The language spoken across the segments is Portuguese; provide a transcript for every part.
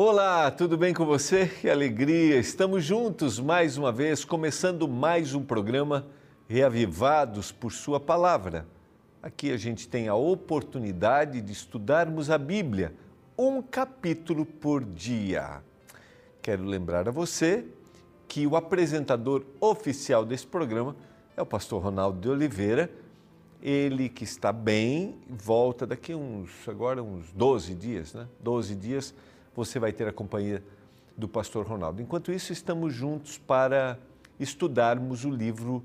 Olá, tudo bem com você? Que alegria! Estamos juntos mais uma vez, começando mais um programa Reavivados por Sua Palavra. Aqui a gente tem a oportunidade de estudarmos a Bíblia, um capítulo por dia. Quero lembrar a você que o apresentador oficial desse programa é o pastor Ronaldo de Oliveira. Ele que está bem, volta daqui uns, agora uns 12 dias, né? 12 dias você vai ter a companhia do pastor Ronaldo. Enquanto isso, estamos juntos para estudarmos o livro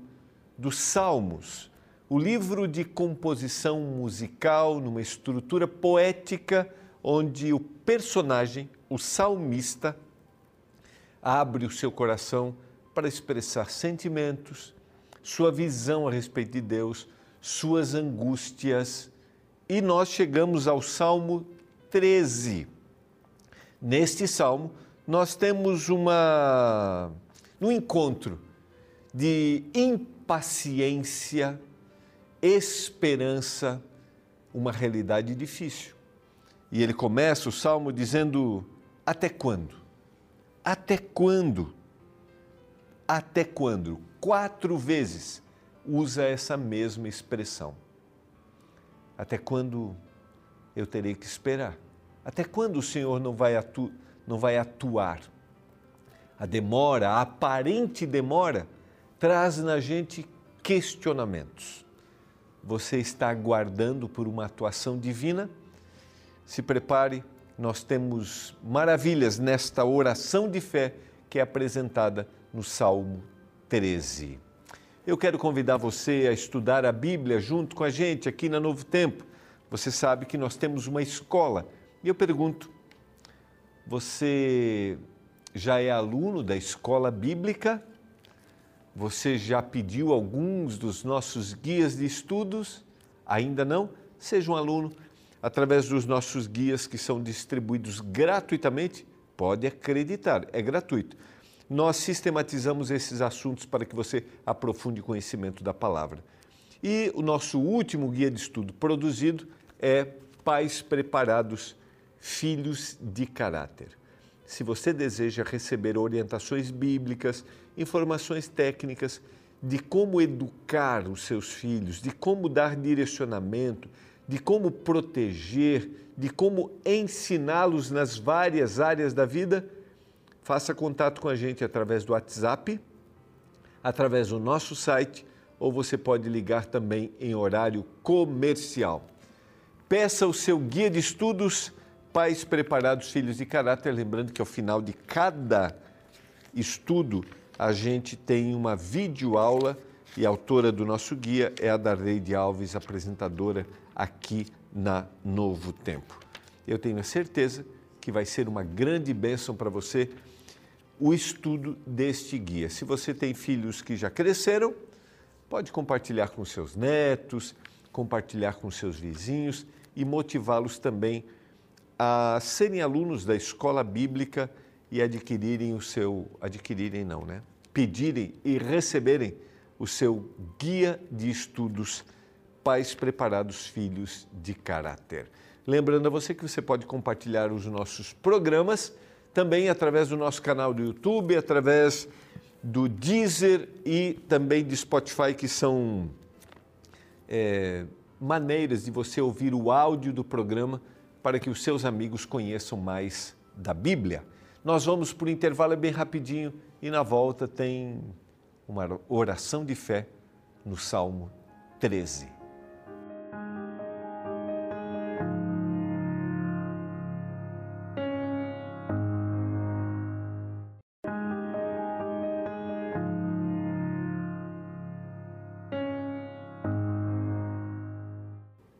dos Salmos, o livro de composição musical numa estrutura poética onde o personagem, o salmista, abre o seu coração para expressar sentimentos, sua visão a respeito de Deus, suas angústias. E nós chegamos ao Salmo 13. Neste salmo, nós temos uma um encontro de impaciência, esperança, uma realidade difícil. E ele começa o salmo dizendo: Até quando? Até quando? Até quando? Quatro vezes usa essa mesma expressão. Até quando eu terei que esperar? Até quando o Senhor não vai, atu não vai atuar? A demora, a aparente demora, traz na gente questionamentos. Você está aguardando por uma atuação divina? Se prepare, nós temos maravilhas nesta oração de fé que é apresentada no Salmo 13. Eu quero convidar você a estudar a Bíblia junto com a gente aqui na Novo Tempo. Você sabe que nós temos uma escola e eu pergunto: você já é aluno da escola bíblica? Você já pediu alguns dos nossos guias de estudos? Ainda não? Seja um aluno através dos nossos guias que são distribuídos gratuitamente. Pode acreditar, é gratuito. Nós sistematizamos esses assuntos para que você aprofunde o conhecimento da palavra. E o nosso último guia de estudo produzido é Pais Preparados filhos de caráter. Se você deseja receber orientações bíblicas, informações técnicas de como educar os seus filhos, de como dar direcionamento, de como proteger, de como ensiná-los nas várias áreas da vida, faça contato com a gente através do WhatsApp, através do nosso site ou você pode ligar também em horário comercial. Peça o seu guia de estudos Pais preparados, filhos de caráter. Lembrando que ao final de cada estudo a gente tem uma videoaula e a autora do nosso guia é a Darleide Alves, apresentadora aqui na Novo Tempo. Eu tenho a certeza que vai ser uma grande bênção para você o estudo deste guia. Se você tem filhos que já cresceram, pode compartilhar com seus netos, compartilhar com seus vizinhos e motivá-los também a serem alunos da escola bíblica e adquirirem o seu, adquirirem não, né? Pedirem e receberem o seu guia de estudos Pais Preparados Filhos de Caráter. Lembrando a você que você pode compartilhar os nossos programas também através do nosso canal do YouTube, através do Deezer e também de Spotify, que são é, maneiras de você ouvir o áudio do programa para que os seus amigos conheçam mais da Bíblia. Nós vamos por intervalo bem rapidinho e na volta tem uma oração de fé no Salmo 13.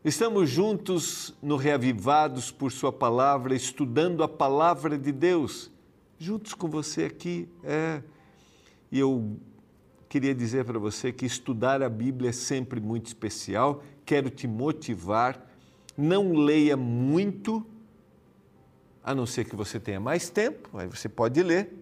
Estamos juntos no Reavivados por Sua palavra, estudando a palavra de Deus, juntos com você aqui. É. E eu queria dizer para você que estudar a Bíblia é sempre muito especial. Quero te motivar. Não leia muito, a não ser que você tenha mais tempo, aí você pode ler.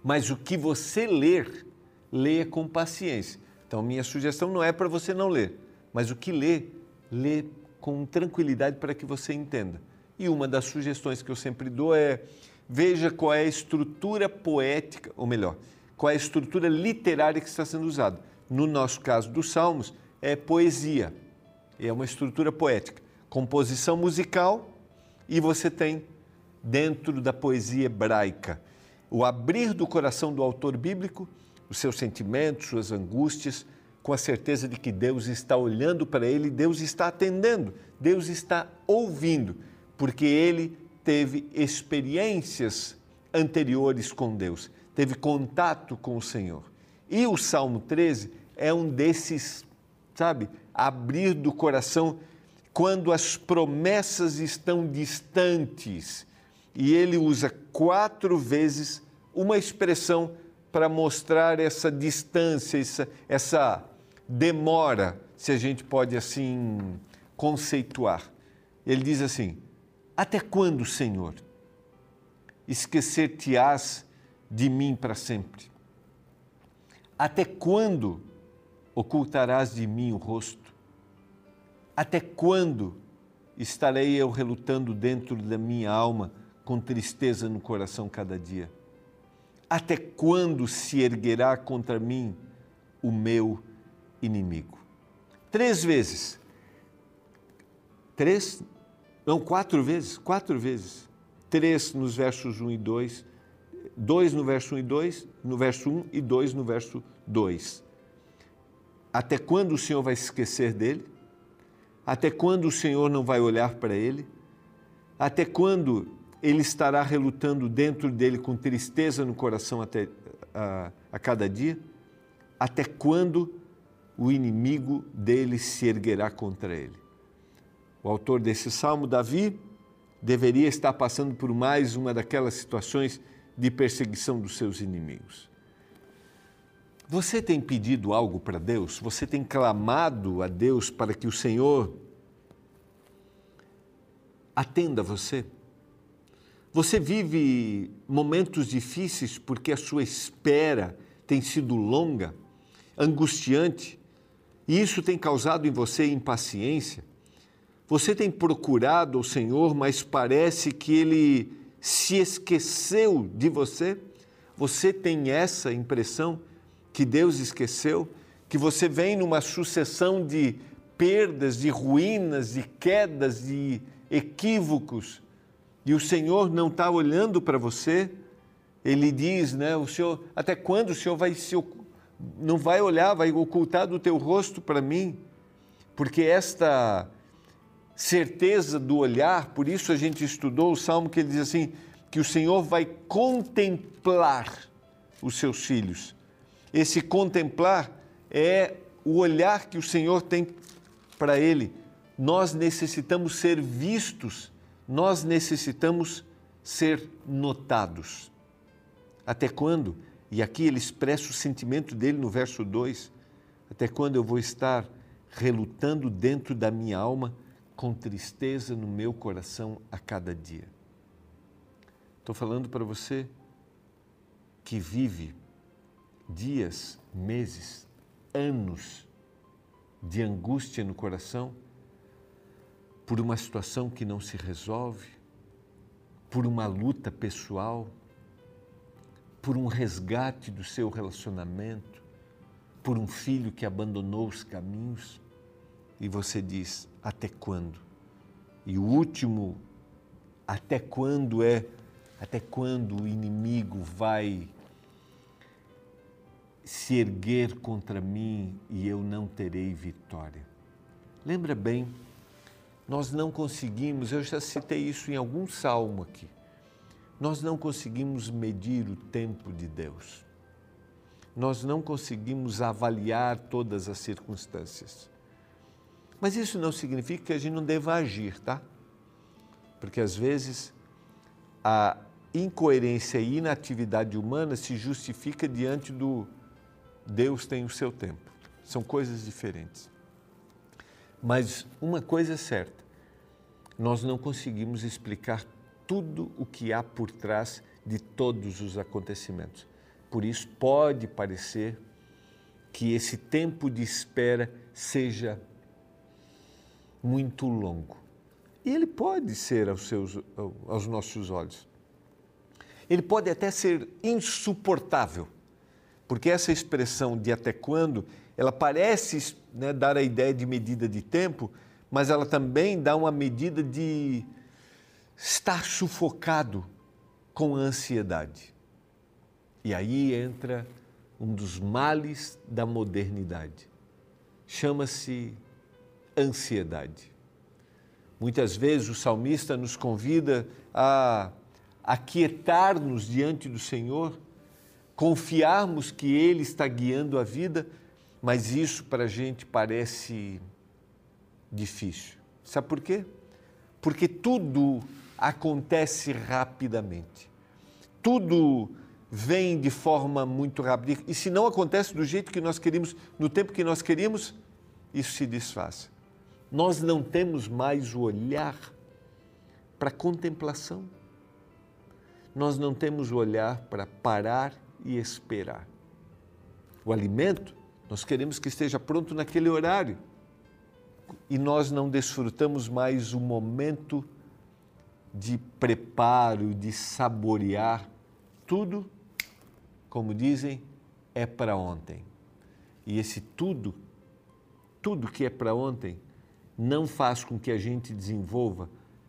Mas o que você ler, leia com paciência. Então, minha sugestão não é para você não ler, mas o que ler lê com tranquilidade para que você entenda. E uma das sugestões que eu sempre dou é veja qual é a estrutura poética, ou melhor, qual é a estrutura literária que está sendo usada. No nosso caso dos Salmos, é poesia, é uma estrutura poética. Composição musical e você tem dentro da poesia hebraica o abrir do coração do autor bíblico, os seus sentimentos, suas angústias, com a certeza de que Deus está olhando para ele, Deus está atendendo, Deus está ouvindo, porque ele teve experiências anteriores com Deus, teve contato com o Senhor. E o Salmo 13 é um desses, sabe, abrir do coração quando as promessas estão distantes. E ele usa quatro vezes uma expressão para mostrar essa distância, essa, essa demora, se a gente pode assim conceituar. Ele diz assim: Até quando, Senhor, esquecer-te-ás de mim para sempre? Até quando ocultarás de mim o rosto? Até quando estarei eu relutando dentro da minha alma com tristeza no coração cada dia? Até quando se erguerá contra mim o meu inimigo? Três vezes. Três, não, quatro vezes, quatro vezes. Três nos versos 1 e 2, dois no verso 1 e 2, no verso 1 e dois no verso 2. Até quando o Senhor vai se esquecer dele? Até quando o Senhor não vai olhar para ele? Até quando ele estará relutando dentro dele com tristeza no coração até, a, a cada dia? Até quando o inimigo dele se erguerá contra ele? O autor desse salmo, Davi, deveria estar passando por mais uma daquelas situações de perseguição dos seus inimigos. Você tem pedido algo para Deus? Você tem clamado a Deus para que o Senhor atenda você? Você vive momentos difíceis porque a sua espera tem sido longa, angustiante, e isso tem causado em você impaciência? Você tem procurado o Senhor, mas parece que ele se esqueceu de você? Você tem essa impressão que Deus esqueceu? Que você vem numa sucessão de perdas, de ruínas, de quedas, de equívocos e o Senhor não está olhando para você, ele diz, né, o Senhor, até quando o Senhor vai se não vai olhar, vai ocultar do teu rosto para mim? Porque esta certeza do olhar, por isso a gente estudou o salmo que ele diz assim, que o Senhor vai contemplar os seus filhos. Esse contemplar é o olhar que o Senhor tem para ele. Nós necessitamos ser vistos nós necessitamos ser notados. Até quando? E aqui ele expressa o sentimento dele no verso 2: Até quando eu vou estar relutando dentro da minha alma, com tristeza no meu coração a cada dia? Estou falando para você que vive dias, meses, anos de angústia no coração por uma situação que não se resolve, por uma luta pessoal, por um resgate do seu relacionamento, por um filho que abandonou os caminhos, e você diz: até quando? E o último, até quando é até quando o inimigo vai se erguer contra mim e eu não terei vitória? Lembra bem nós não conseguimos, eu já citei isso em algum salmo aqui, nós não conseguimos medir o tempo de Deus. Nós não conseguimos avaliar todas as circunstâncias. Mas isso não significa que a gente não deva agir, tá? Porque às vezes a incoerência e inatividade humana se justifica diante do Deus tem o seu tempo. São coisas diferentes. Mas uma coisa é certa: nós não conseguimos explicar tudo o que há por trás de todos os acontecimentos. Por isso, pode parecer que esse tempo de espera seja muito longo. E ele pode ser aos, seus, aos nossos olhos. Ele pode até ser insuportável, porque essa expressão de até quando, ela parece né, dar a ideia de medida de tempo, mas ela também dá uma medida de estar sufocado com ansiedade. E aí entra um dos males da modernidade. Chama-se ansiedade. Muitas vezes o salmista nos convida a aquietar-nos diante do Senhor, confiarmos que Ele está guiando a vida, mas isso para a gente parece difícil. Sabe por quê? Porque tudo acontece rapidamente. Tudo vem de forma muito rápida. E se não acontece do jeito que nós queríamos, no tempo que nós queríamos, isso se desfaz. Nós não temos mais o olhar para contemplação. Nós não temos o olhar para parar e esperar. O alimento, nós queremos que esteja pronto naquele horário. E nós não desfrutamos mais o momento de preparo, de saborear tudo como dizem, é para ontem. E esse tudo, tudo que é para ontem, não faz com que a gente desenvolva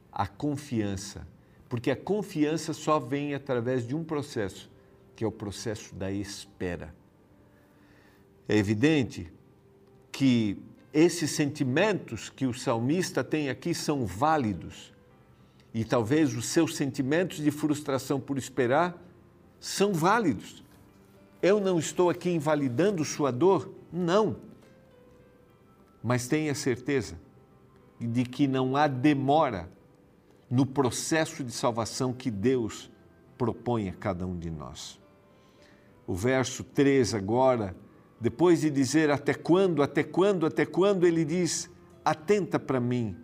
a confiança, porque a confiança só vem através de um processo, que é o processo da espera. É evidente que esses sentimentos que o salmista tem aqui são válidos. E talvez os seus sentimentos de frustração por esperar são válidos. Eu não estou aqui invalidando sua dor, não. Mas tenha certeza de que não há demora no processo de salvação que Deus propõe a cada um de nós. O verso 3 agora, depois de dizer até quando, até quando, até quando, ele diz: atenta para mim,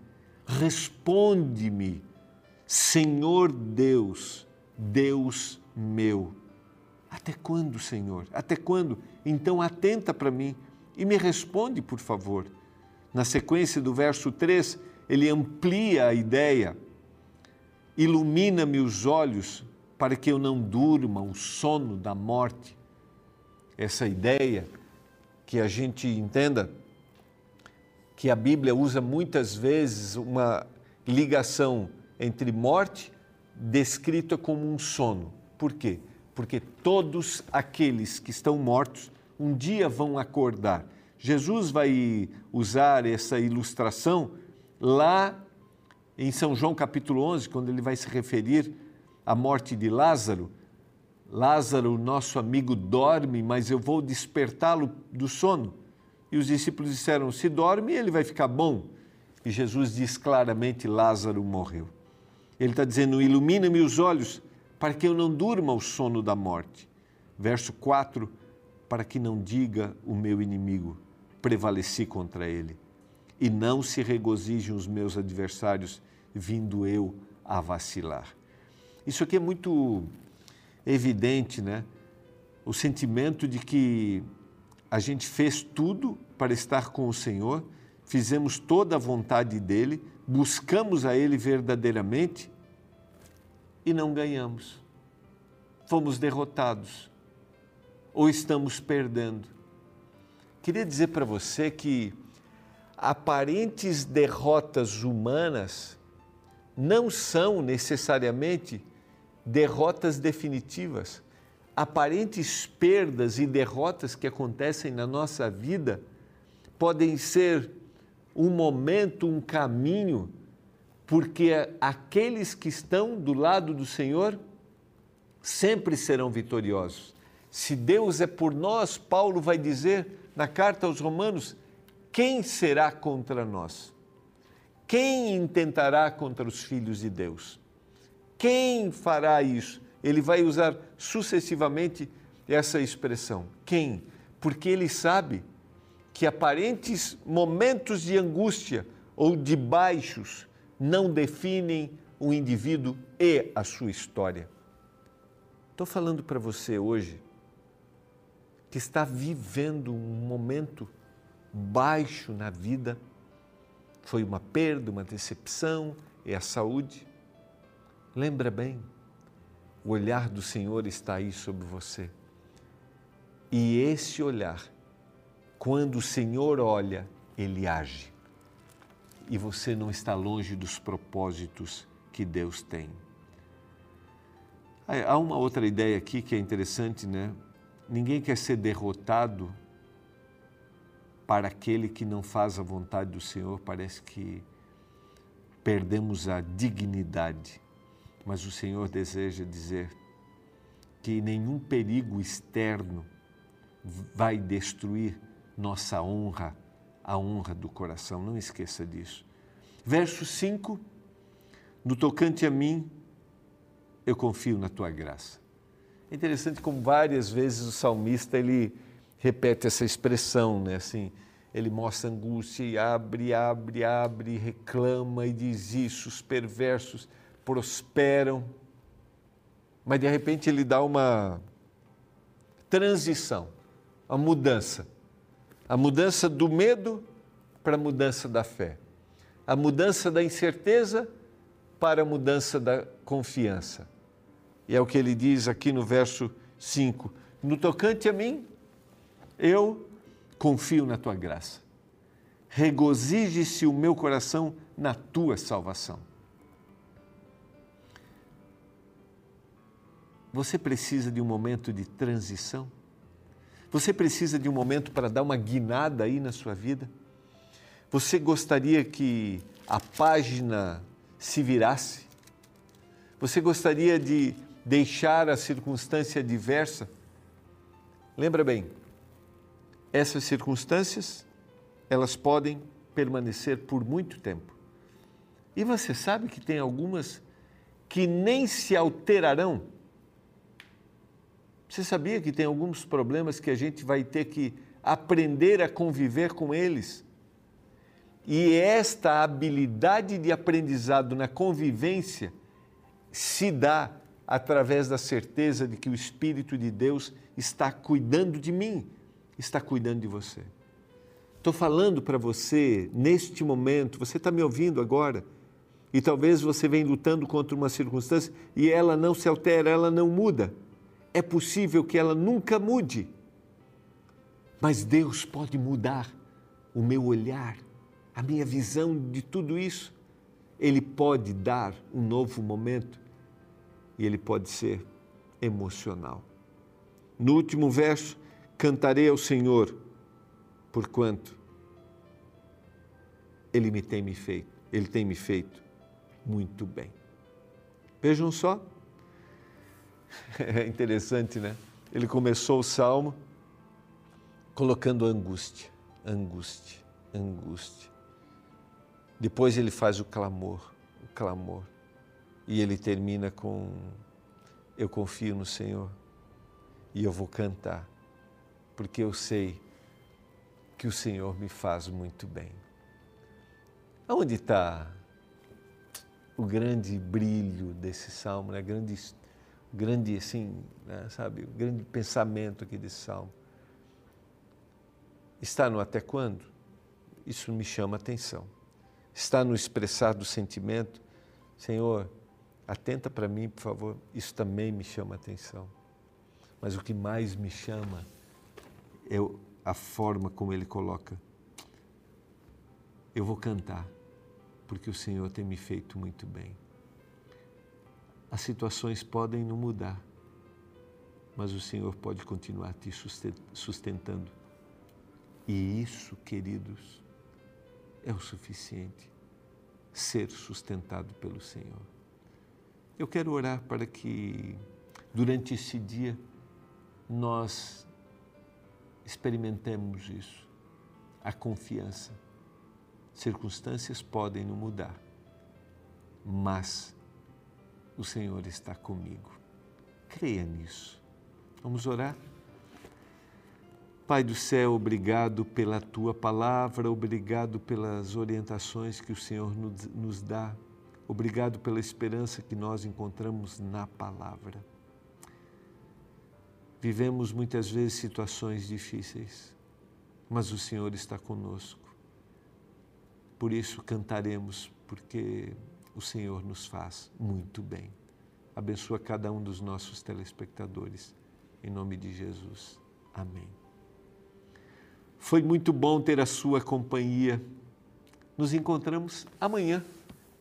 responde-me, Senhor Deus, Deus meu. Até quando, Senhor? Até quando? Então atenta para mim e me responde, por favor. Na sequência do verso 3, ele amplia a ideia. Ilumina-me os olhos para que eu não durma o sono da morte. Essa ideia que a gente entenda que a Bíblia usa muitas vezes uma ligação entre morte descrita como um sono. Por quê? porque todos aqueles que estão mortos um dia vão acordar. Jesus vai usar essa ilustração lá em São João capítulo 11, quando ele vai se referir à morte de Lázaro. Lázaro, nosso amigo, dorme, mas eu vou despertá-lo do sono. E os discípulos disseram: Se dorme, ele vai ficar bom. E Jesus diz claramente: Lázaro morreu. Ele está dizendo: Ilumina-me os olhos para que eu não durma o sono da morte. Verso 4, para que não diga o meu inimigo, prevaleci contra ele, e não se regozijem os meus adversários, vindo eu a vacilar. Isso aqui é muito evidente, né? O sentimento de que a gente fez tudo para estar com o Senhor, fizemos toda a vontade dele, buscamos a ele verdadeiramente e não ganhamos. Fomos derrotados ou estamos perdendo. Queria dizer para você que aparentes derrotas humanas não são necessariamente derrotas definitivas. Aparentes perdas e derrotas que acontecem na nossa vida podem ser um momento, um caminho porque aqueles que estão do lado do Senhor sempre serão vitoriosos. Se Deus é por nós, Paulo vai dizer na carta aos Romanos: quem será contra nós? Quem intentará contra os filhos de Deus? Quem fará isso? Ele vai usar sucessivamente essa expressão. Quem? Porque ele sabe que aparentes momentos de angústia ou de baixos não definem o indivíduo e a sua história. Estou falando para você hoje que está vivendo um momento baixo na vida, foi uma perda, uma decepção, é a saúde. Lembra bem, o olhar do Senhor está aí sobre você. E esse olhar, quando o Senhor olha, ele age. E você não está longe dos propósitos que Deus tem. Há uma outra ideia aqui que é interessante, né? Ninguém quer ser derrotado para aquele que não faz a vontade do Senhor. Parece que perdemos a dignidade. Mas o Senhor deseja dizer que nenhum perigo externo vai destruir nossa honra, a honra do coração. Não esqueça disso. Verso 5: No tocante a mim, eu confio na tua graça. É interessante como várias vezes o salmista ele repete essa expressão, né? Assim, ele mostra angústia e abre, abre, abre, reclama e diz isso, os perversos prosperam. Mas de repente ele dá uma transição, a mudança. A mudança do medo para a mudança da fé. A mudança da incerteza para a mudança da confiança. E é o que ele diz aqui no verso 5: No tocante a mim, eu confio na tua graça. Regozije-se o meu coração na tua salvação. Você precisa de um momento de transição? Você precisa de um momento para dar uma guinada aí na sua vida? Você gostaria que a página se virasse? Você gostaria de deixar a circunstância adversa? Lembra bem, essas circunstâncias, elas podem permanecer por muito tempo. E você sabe que tem algumas que nem se alterarão. Você sabia que tem alguns problemas que a gente vai ter que aprender a conviver com eles? E esta habilidade de aprendizado na convivência se dá através da certeza de que o Espírito de Deus está cuidando de mim, está cuidando de você. Estou falando para você neste momento, você está me ouvindo agora, e talvez você venha lutando contra uma circunstância e ela não se altera, ela não muda. É possível que ela nunca mude, mas Deus pode mudar o meu olhar, a minha visão de tudo isso. Ele pode dar um novo momento e ele pode ser emocional. No último verso, cantarei ao Senhor, porquanto ele me tem me feito, ele tem me feito muito bem. Vejam só, é interessante, né? Ele começou o salmo colocando angústia, angústia, angústia. Depois ele faz o clamor, o clamor. E ele termina com: Eu confio no Senhor e eu vou cantar, porque eu sei que o Senhor me faz muito bem. Aonde está o grande brilho desse salmo, né? grande, grande assim, né? sabe, grande pensamento aqui desse salmo? Está no até quando? Isso me chama atenção. Está no expressar do sentimento, Senhor, Atenta para mim, por favor, isso também me chama atenção. Mas o que mais me chama é a forma como ele coloca. Eu vou cantar, porque o Senhor tem me feito muito bem. As situações podem não mudar, mas o Senhor pode continuar te sustentando. E isso, queridos, é o suficiente ser sustentado pelo Senhor. Eu quero orar para que durante esse dia nós experimentemos isso, a confiança. Circunstâncias podem não mudar, mas o Senhor está comigo. Creia nisso. Vamos orar? Pai do céu, obrigado pela tua palavra, obrigado pelas orientações que o Senhor nos dá Obrigado pela esperança que nós encontramos na palavra. Vivemos muitas vezes situações difíceis, mas o Senhor está conosco. Por isso cantaremos, porque o Senhor nos faz muito bem. Abençoa cada um dos nossos telespectadores. Em nome de Jesus. Amém. Foi muito bom ter a sua companhia. Nos encontramos amanhã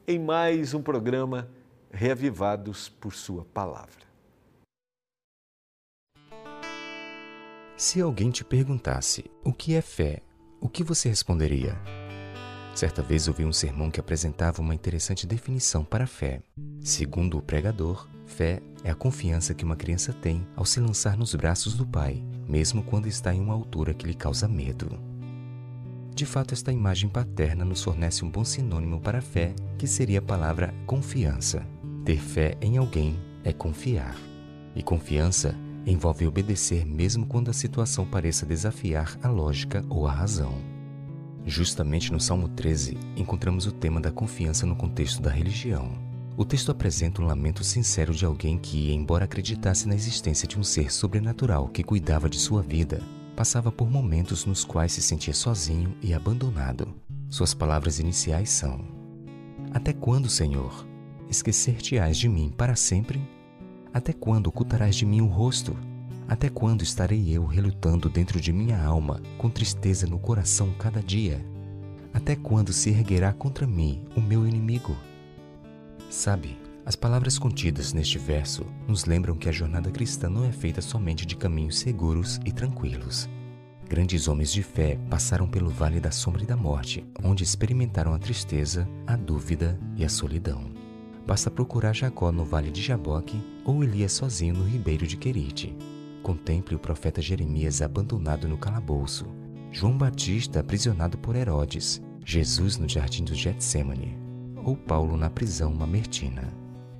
em mais um programa Reavivados por Sua Palavra. Se alguém te perguntasse o que é fé, o que você responderia? Certa vez ouvi um sermão que apresentava uma interessante definição para a fé. Segundo o pregador, fé é a confiança que uma criança tem ao se lançar nos braços do pai, mesmo quando está em uma altura que lhe causa medo. De fato, esta imagem paterna nos fornece um bom sinônimo para a fé, que seria a palavra confiança. Ter fé em alguém é confiar. E confiança envolve obedecer mesmo quando a situação pareça desafiar a lógica ou a razão. Justamente no Salmo 13, encontramos o tema da confiança no contexto da religião. O texto apresenta um lamento sincero de alguém que, embora acreditasse na existência de um ser sobrenatural que cuidava de sua vida, passava por momentos nos quais se sentia sozinho e abandonado. Suas palavras iniciais são: Até quando, Senhor? Esquecer-te-ás de mim para sempre? Até quando ocultarás de mim o rosto? Até quando estarei eu relutando dentro de minha alma, com tristeza no coração cada dia? Até quando se erguerá contra mim o meu inimigo? Sabe, as palavras contidas neste verso nos lembram que a jornada cristã não é feita somente de caminhos seguros e tranquilos. Grandes homens de fé passaram pelo vale da sombra e da morte, onde experimentaram a tristeza, a dúvida e a solidão. Basta procurar Jacó no vale de Jaboque ou Elias sozinho no ribeiro de Querite. Contemple o profeta Jeremias abandonado no calabouço, João Batista aprisionado por Herodes, Jesus no jardim do Getsemane, ou Paulo na prisão mamertina.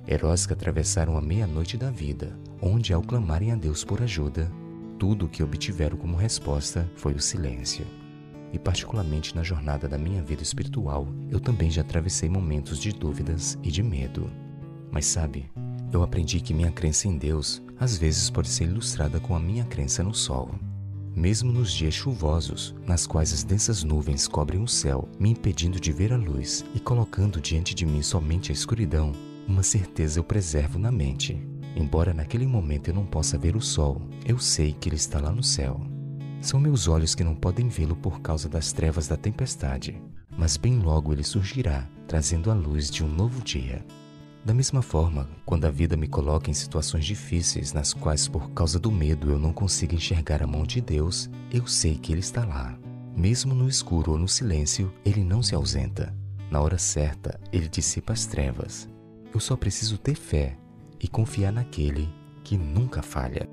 Heróis que atravessaram a meia-noite da vida, onde, ao clamarem a Deus por ajuda, tudo o que obtiveram como resposta foi o silêncio e, particularmente na jornada da minha vida espiritual, eu também já atravessei momentos de dúvidas e de medo. Mas sabe, eu aprendi que minha crença em Deus às vezes pode ser ilustrada com a minha crença no sol. Mesmo nos dias chuvosos, nas quais as densas nuvens cobrem o céu, me impedindo de ver a luz e colocando diante de mim somente a escuridão, uma certeza eu preservo na mente. Embora naquele momento eu não possa ver o sol, eu sei que ele está lá no céu. São meus olhos que não podem vê-lo por causa das trevas da tempestade, mas bem logo ele surgirá, trazendo a luz de um novo dia. Da mesma forma, quando a vida me coloca em situações difíceis nas quais por causa do medo eu não consigo enxergar a mão de Deus, eu sei que Ele está lá. Mesmo no escuro ou no silêncio, Ele não se ausenta. Na hora certa, Ele dissipa as trevas. Eu só preciso ter fé e confiar naquele que nunca falha.